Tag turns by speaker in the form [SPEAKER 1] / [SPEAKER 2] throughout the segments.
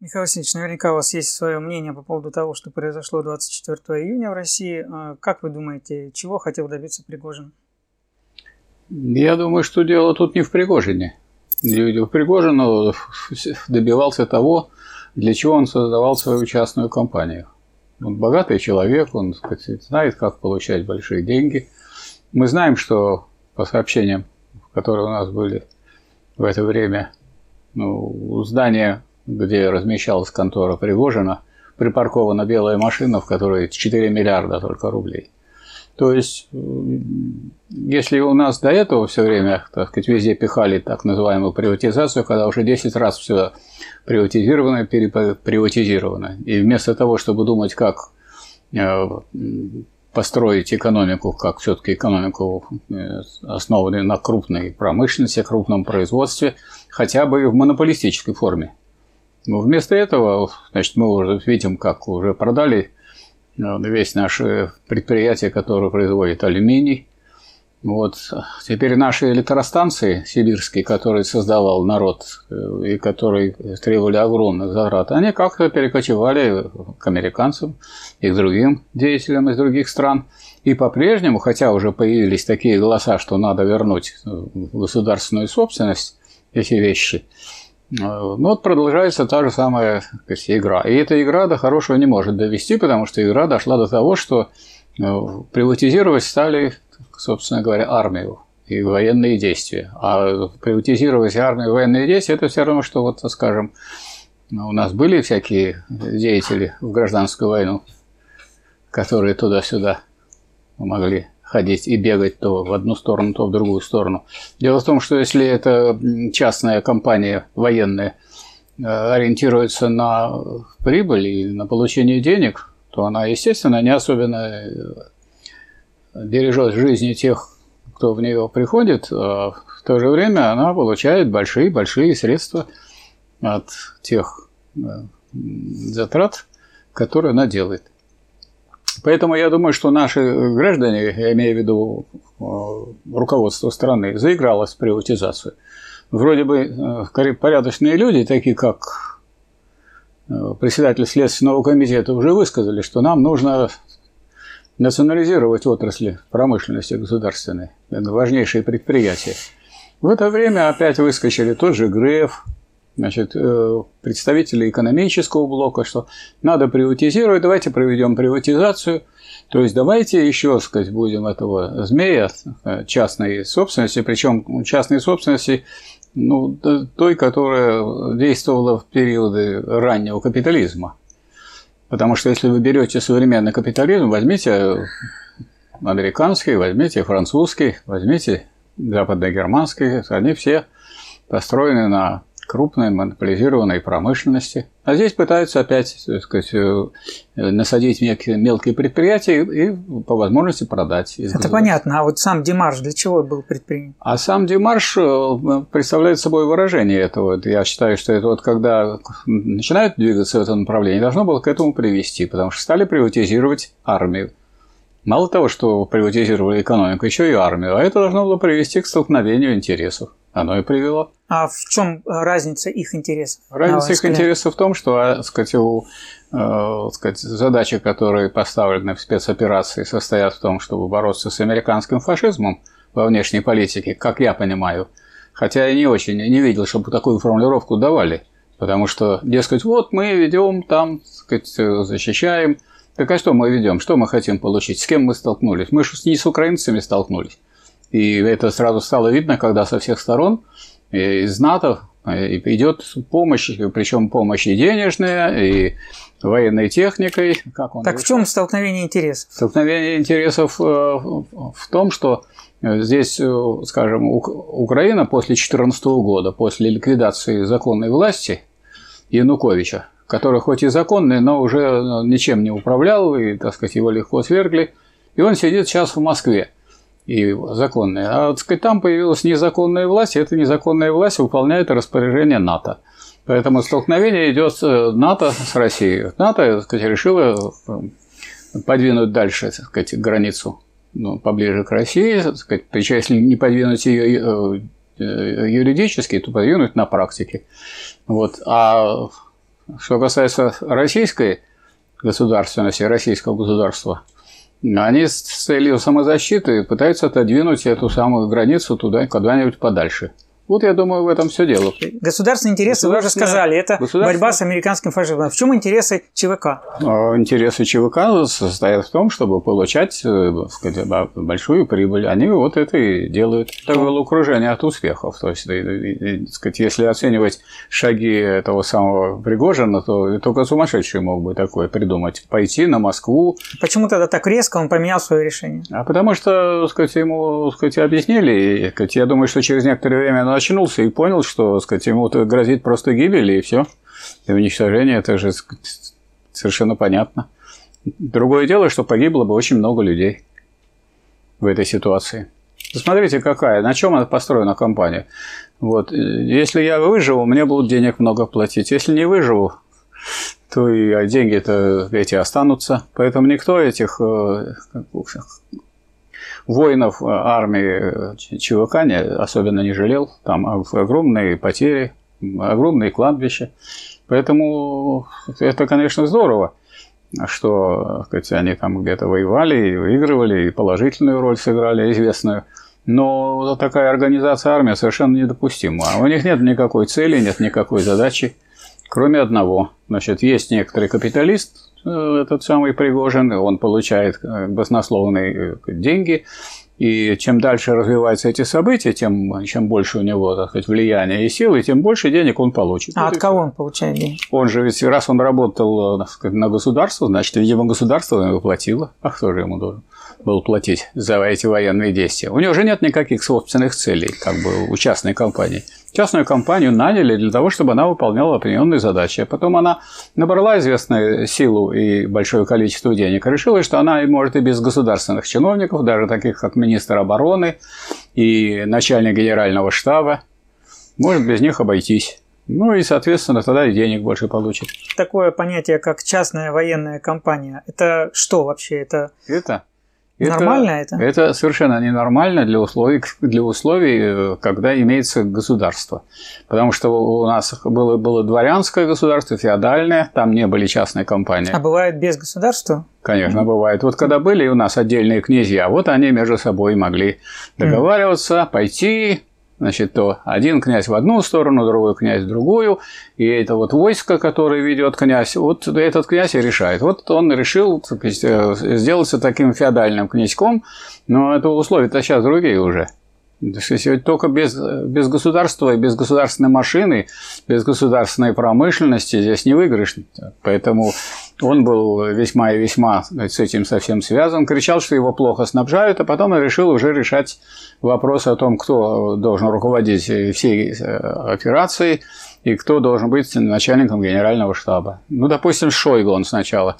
[SPEAKER 1] Михаил Васильевич, наверняка у вас есть свое мнение по поводу того, что произошло 24 июня в России. А как вы думаете, чего хотел добиться Пригожин?
[SPEAKER 2] Я думаю, что дело тут не в Пригожине. Пригожин добивался того, для чего он создавал свою частную компанию. Он богатый человек, он сказать, знает, как получать большие деньги. Мы знаем, что по сообщениям, которые у нас были в это время, ну, здание, где размещалась контора Пригожина, припаркована белая машина, в которой 4 миллиарда только рублей. То есть, если у нас до этого все время, так сказать, везде пихали так называемую приватизацию, когда уже 10 раз все приватизировано, переприватизировано, и вместо того, чтобы думать, как э, построить экономику, как все-таки экономику, э, основанную на крупной промышленности, крупном производстве, хотя бы в монополистической форме. Но вместо этого, значит, мы уже видим, как уже продали э, весь наше предприятие, которое производит алюминий. Вот. Теперь наши электростанции сибирские, которые создавал народ э, и которые требовали огромных затрат, они как-то перекочевали к американцам и к другим деятелям из других стран. И по-прежнему, хотя уже появились такие голоса, что надо вернуть государственную собственность, эти вещи – ну вот продолжается та же самая сказать, игра. И эта игра до хорошего не может довести, потому что игра дошла до того, что э, приватизировать стали, собственно говоря, армию и военные действия. А приватизировать армию и военные действия – это все равно, что, вот, скажем, у нас были всякие деятели в гражданскую войну, которые туда-сюда могли ходить и бегать то в одну сторону, то в другую сторону. Дело в том, что если это частная компания военная э, ориентируется на прибыль и на получение денег, то она, естественно, не особенно э, бережет жизни тех, кто в нее приходит, а в то же время она получает большие-большие средства от тех э, затрат, которые она делает. Поэтому я думаю, что наши граждане, я имею в виду э, руководство страны, заигралось в приватизацию. Вроде бы э, порядочные люди, такие как э, председатель Следственного комитета, уже высказали, что нам нужно национализировать отрасли промышленности государственной, важнейшие предприятия. В это время опять выскочили тот же Греф, значит, э, представители экономического блока, что надо приватизировать, давайте проведем приватизацию, то есть давайте еще, сказать, будем этого змея э, частной собственности, причем частной собственности, ну, той, которая действовала в периоды раннего капитализма. Потому что если вы берете современный капитализм, возьмите американский, возьмите французский, возьмите западно-германский, они все построены на крупной монополизированной промышленности. А здесь пытаются опять так сказать, э, насадить мелкие предприятия и по возможности продать.
[SPEAKER 1] Это понятно. А вот сам Демарш для чего был предпринят?
[SPEAKER 2] А сам Демарш э, представляет собой выражение этого. Я считаю, что это вот когда начинают двигаться в этом направлении, должно было к этому привести, потому что стали приватизировать армию. Мало того, что приватизировали экономику, еще и армию, а это должно было привести к столкновению интересов. Оно и привело.
[SPEAKER 1] А в чем разница их интересов?
[SPEAKER 2] Разница их интересов в том, что а, сказать, у, э, сказать, задачи, которые поставлены в спецоперации, состоят в том, чтобы бороться с американским фашизмом во внешней политике, как я понимаю. Хотя я не очень не видел, чтобы такую формулировку давали. Потому что, дескать, вот мы ведем там, сказать, защищаем. Так а что мы ведем? Что мы хотим получить? С кем мы столкнулись? Мы же не с украинцами столкнулись. И это сразу стало видно, когда со всех сторон э, из НАТО э, идет помощь, причем помощь и денежная, и военной техникой.
[SPEAKER 1] Как он так в чем столкновение интересов?
[SPEAKER 2] Столкновение интересов э, в том, что здесь, скажем, Украина после 2014 года, после ликвидации законной власти Януковича, который хоть и законный, но уже ничем не управлял, и, так сказать, его легко свергли, и он сидит сейчас в Москве и законные. А вот, сказать, там появилась незаконная власть, и эта незаконная власть выполняет распоряжение НАТО. Поэтому столкновение идет э, НАТО с Россией. НАТО, так сказать, решило э, подвинуть дальше так сказать, границу ну, поближе к России, так сказать, причем если не подвинуть ее э, юридически, то подвинуть на практике. Вот. А Что касается российской государственности, российского государства, они с целью самозащиты пытаются отодвинуть эту самую границу туда, куда-нибудь подальше. Вот я думаю, в этом все дело.
[SPEAKER 1] Государственные интересы, вы уже сказали, это борьба с американским фашизмом. В чем интересы ЧВК?
[SPEAKER 2] А, интересы чвк состоят в том, чтобы получать э, сказать, большую прибыль. Они вот это и делают. Это было окружение от успехов. То есть, сказать, если оценивать шаги этого самого Пригожина, то только сумасшедший мог бы такое придумать. Пойти на Москву.
[SPEAKER 1] Почему тогда так резко он поменял свое решение?
[SPEAKER 2] А потому что, сказать, ему сказать, объяснили. И, сказать, я думаю, что через некоторое время очнулся и понял, что, сказать, ему грозит просто гибель, и все. И уничтожение, это же совершенно понятно. Другое дело, что погибло бы очень много людей в этой ситуации. Посмотрите, какая, на чем она построена компания. Вот. Если я выживу, мне будут денег много платить. Если не выживу, то и деньги-то эти останутся. Поэтому никто этих э, воинов э, армии э, ЧВК особенно не жалел. Там огромные потери, огромные кладбища. Поэтому это, конечно, здорово, что сказать, они там где-то воевали и выигрывали, и положительную роль сыграли, известную. Но такая организация армии совершенно недопустима. У них нет никакой цели, нет никакой задачи, кроме одного. Значит, есть некоторый капиталист, Э, этот самый Пригожин, он получает э, баснословные э, деньги, и чем дальше развиваются эти события, тем чем больше у него, так сказать, влияния и силы, тем больше денег он получит.
[SPEAKER 1] А вот от кого все. он получает деньги?
[SPEAKER 2] Он же ведь, раз он работал сказать, на государство, значит, видимо, государство ему платило. А кто же ему должен был платить за эти военные действия? У него же нет никаких собственных целей, как бы у частной компании. Частную компанию наняли для того, чтобы она выполняла определенные задачи. А потом она набрала известную силу и большое количество денег. Решила, что она может и без государственных чиновников, даже таких как министр обороны и начальник генерального штаба, может без них обойтись. Ну и, соответственно, тогда и денег больше получит.
[SPEAKER 1] Такое понятие, как частная военная компания, это что вообще? Это,
[SPEAKER 2] это
[SPEAKER 1] это, нормально это?
[SPEAKER 2] Это совершенно ненормально для условий, для условий, когда имеется государство. Потому что у нас было, было дворянское государство, феодальное, там не были частные компании.
[SPEAKER 1] А бывает без государства?
[SPEAKER 2] Конечно, бывает. Вот когда были у нас отдельные князья, вот они между собой могли договариваться, пойти Значит, то один князь в одну сторону, другой князь в другую, и это вот войско, которое ведет князь, вот этот князь и решает. Вот он решил э, сделаться таким феодальным князьком, но это условия-то сейчас другие уже. Только без, без государства и без государственной машины, без государственной промышленности здесь не выиграешь. Поэтому он был весьма и весьма с этим совсем связан, кричал, что его плохо снабжают, а потом решил уже решать вопрос о том, кто должен руководить всей э, операцией и кто должен быть начальником генерального штаба. Ну, допустим, Шойгу он сначала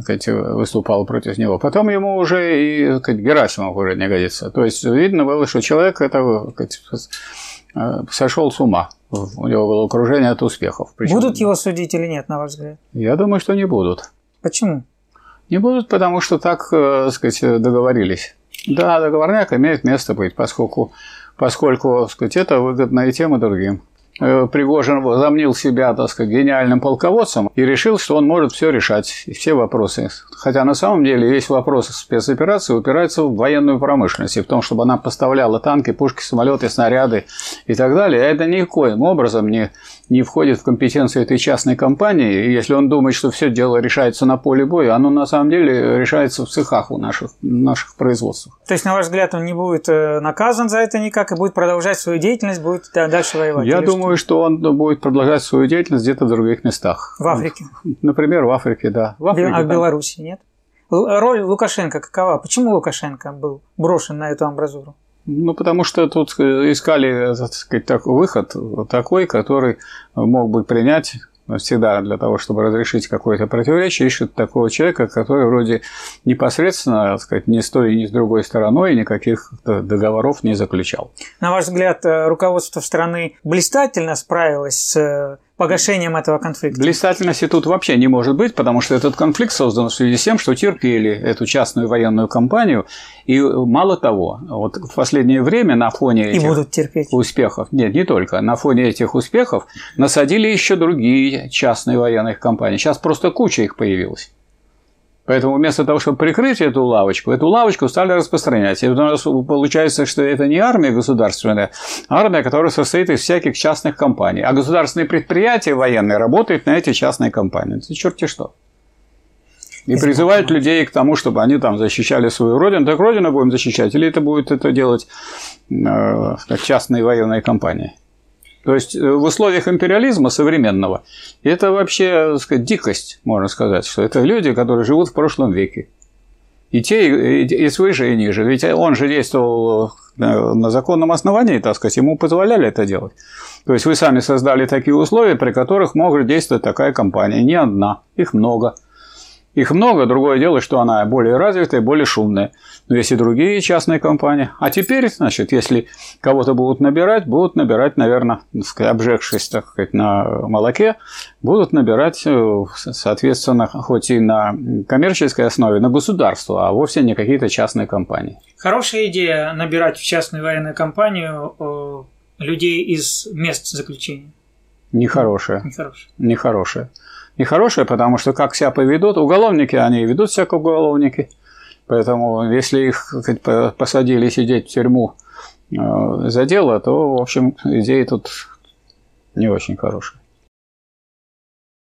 [SPEAKER 2] сказать, выступал против него. Потом ему уже и сказать, Герасимов уже не годится. То есть видно было, что человек это сказать, э, сошел с ума. У него было окружение от успехов.
[SPEAKER 1] Причем... Будут его судить или нет, на ваш взгляд?
[SPEAKER 2] Я думаю, что не будут.
[SPEAKER 1] Почему?
[SPEAKER 2] Не будут, потому что так, э, сказать, договорились. Да, договорняк имеет место быть, поскольку, поскольку сказать, это выгодно и тем, и другим. Э, Пригожин возомнил себя, так сказать, гениальным полководцем и решил, что он может все решать, все вопросы. Хотя на самом деле весь вопрос спецоперации упирается в военную промышленность и в том, чтобы она поставляла танки, пушки, самолеты, снаряды и так далее. А это никоим образом не, не входит в компетенцию этой частной компании. И если он думает, что все дело решается на поле боя, оно на самом деле решается в цехах у наших, наших производствах.
[SPEAKER 1] То есть, на ваш взгляд, он не будет э, наказан за это никак и будет продолжать свою деятельность, будет дальше воевать?
[SPEAKER 2] Я думаю, думаю, что он будет продолжать свою деятельность где-то в других местах.
[SPEAKER 1] В Африке?
[SPEAKER 2] Например, в Африке, да. В Африке,
[SPEAKER 1] а в Беларуси нет? Роль Лукашенко какова? Почему Лукашенко был брошен на эту амбразуру?
[SPEAKER 2] Ну, потому что тут искали, так сказать, такой выход, такой, который мог бы принять всегда для того, чтобы разрешить какое-то противоречие, ищут такого человека, который вроде непосредственно, так сказать, ни с той, ни с другой стороной никаких договоров не заключал.
[SPEAKER 1] На ваш взгляд, э, руководство страны блистательно справилось с погашением этого конфликта.
[SPEAKER 2] Блистательности тут вообще не может быть, потому что этот конфликт создан в связи с тем, что терпели эту частную военную компанию. И мало того, вот в последнее время на фоне
[SPEAKER 1] этих и будут терпеть.
[SPEAKER 2] успехов, нет, не только, на фоне этих успехов насадили еще другие частные военные компании. Сейчас просто куча их появилась. Поэтому вместо того, чтобы прикрыть эту лавочку, эту лавочку стали распространять. И у нас получается, что это не армия государственная, а армия, которая состоит из всяких частных компаний. А государственные предприятия военные работают на эти частные компании. Это черти что. И призывают людей к тому, чтобы они там защищали свою родину. Так родину будем защищать, или это будет это делать э, частные военные компании? То есть э, в условиях империализма современного это вообще так сказать, дикость, можно сказать, что это люди, которые живут в прошлом веке. И те, и свыше, и ниже. Ведь он же действовал на законном основании, так сказать, ему позволяли это делать. То есть вы сами создали такие условия, при которых может действовать такая компания. Не одна, их много – их много, другое дело, что она более развитая, более шумная. Но есть и другие частные компании. А теперь, значит, если кого-то будут набирать, будут набирать, наверное, обжегшись, так сказать, на молоке, будут набирать, э, соответственно, хоть и на коммерческой основе, на государство, а вовсе не какие-то частные компании.
[SPEAKER 1] Хорошая идея набирать в частную военную компанию э, людей из мест заключения.
[SPEAKER 2] Нехорошая.
[SPEAKER 1] Нехорошая.
[SPEAKER 2] Нехорошая нехорошее, потому что как себя поведут, уголовники, они ведут себя как уголовники. Поэтому если их посадили сидеть в тюрьму э, за дело, то, в общем, идея тут не очень хорошая.